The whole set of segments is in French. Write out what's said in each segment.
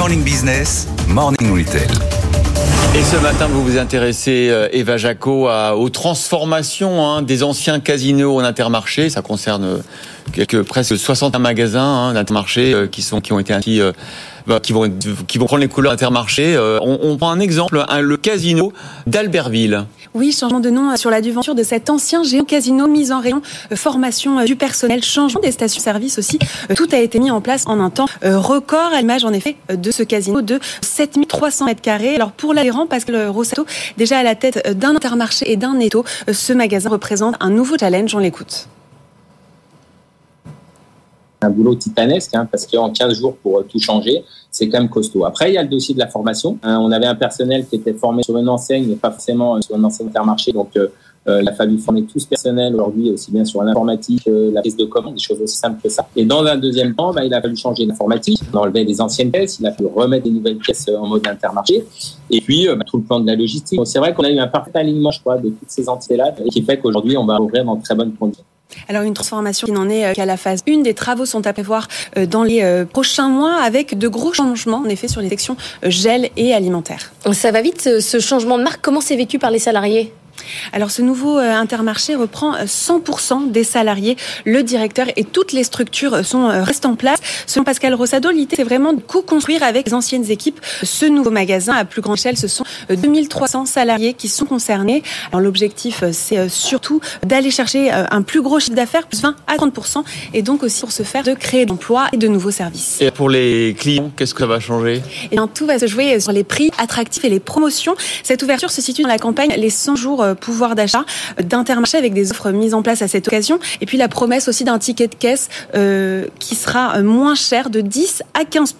Morning Business, Morning Retail. Et ce matin, vous vous intéressez, euh, Eva Jaco, aux transformations hein, des anciens casinos en intermarché. Ça concerne euh, quelques presque 60 magasins hein, d'intermarché euh, qui qui ont été ainsi qui vont qui vont prendre les couleurs intermarché. On, on prend un exemple, le casino d'Albertville. Oui, changement de nom sur la devanture de cet ancien géant casino, mise en rayon, formation du personnel, changement des stations-service aussi. Tout a été mis en place en un temps record, à l'image en effet de ce casino de 7300 mètres carrés. Alors pour l'adhérent, Pascal Rossato, déjà à la tête d'un intermarché et d'un étau, ce magasin représente un nouveau challenge. On l'écoute un boulot titanesque, hein, parce qu'en 15 jours pour tout changer, c'est quand même costaud. Après, il y a le dossier de la formation. Hein, on avait un personnel qui était formé sur une enseigne, mais pas forcément sur une enseigne intermarché, donc euh, euh, il a fallu former tout ce personnel aujourd'hui, aussi bien sur l'informatique, euh, la prise de commande, des choses aussi simples que ça. Et dans un deuxième temps, bah, il a fallu changer l'informatique, enlever les anciennes pièces, il a fallu remettre des nouvelles pièces en mode intermarché, et puis bah, tout le plan de la logistique. c'est vrai qu'on a eu un parfait alignement, je crois, de toutes ces entités-là, qui fait qu'aujourd'hui, on va ouvrir dans de très bonnes conditions. Alors une transformation qui n'en est qu'à la phase 1. Des travaux sont à prévoir dans les prochains mois avec de gros changements en effet sur les sections gel et alimentaire. Ça va vite ce changement de marque. Comment c'est vécu par les salariés? Alors ce nouveau euh, intermarché reprend 100% euh, des salariés, le directeur et toutes les structures sont euh, restent en place. Selon Pascal Rossado, l'idée c'est vraiment de co-construire avec les anciennes équipes ce nouveau magasin à plus grande échelle. Ce sont 2300 salariés qui sont concernés. Alors l'objectif c'est surtout d'aller chercher un plus gros chiffre d'affaires, plus 20 à 30%, et donc aussi pour ce faire de créer de l'emploi et de nouveaux services. Et pour les clients, qu'est-ce que ça va changer? Eh bien tout va se jouer sur les prix attractifs et les promotions. Cette ouverture se situe dans la campagne les 100 jours pouvoir d'achat d'Intermarché avec des offres mises en place à cette occasion. Et puis la promesse aussi d'un ticket de caisse euh, qui sera euh, moins cher de 10 à 15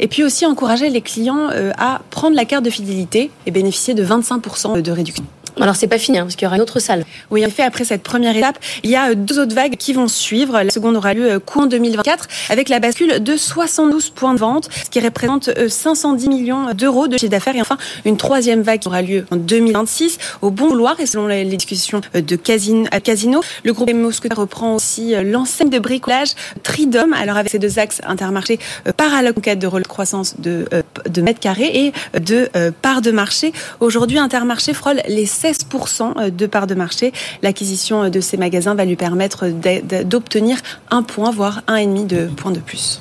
Et puis aussi encourager les clients euh, à prendre la carte de fidélité et bénéficier de 25% de réduction. Alors c'est pas fini, hein, parce qu'il y aura une autre salle. Oui, en effet, après cette première étape, il y a deux autres vagues qui vont suivre. La seconde aura lieu courant 2024 avec la bascule de 72 points de vente, ce qui représente 510 millions d'euros de chiffre d'affaires. Et enfin, une troisième vague qui aura lieu en 2026 au Bon Vouloir. Et selon les discussions de Casino, le groupe Mousquetaire reprend aussi l'enseigne de bricolage Tridom. Alors avec ces deux axes intermarchés par à la conquête de croissance de, de mètres carrés et de parts de marché. Aujourd'hui, Intermarché frôle les 16% de parts de marché. L'acquisition de ces magasins va lui permettre d'obtenir un point, voire un et demi de points de plus.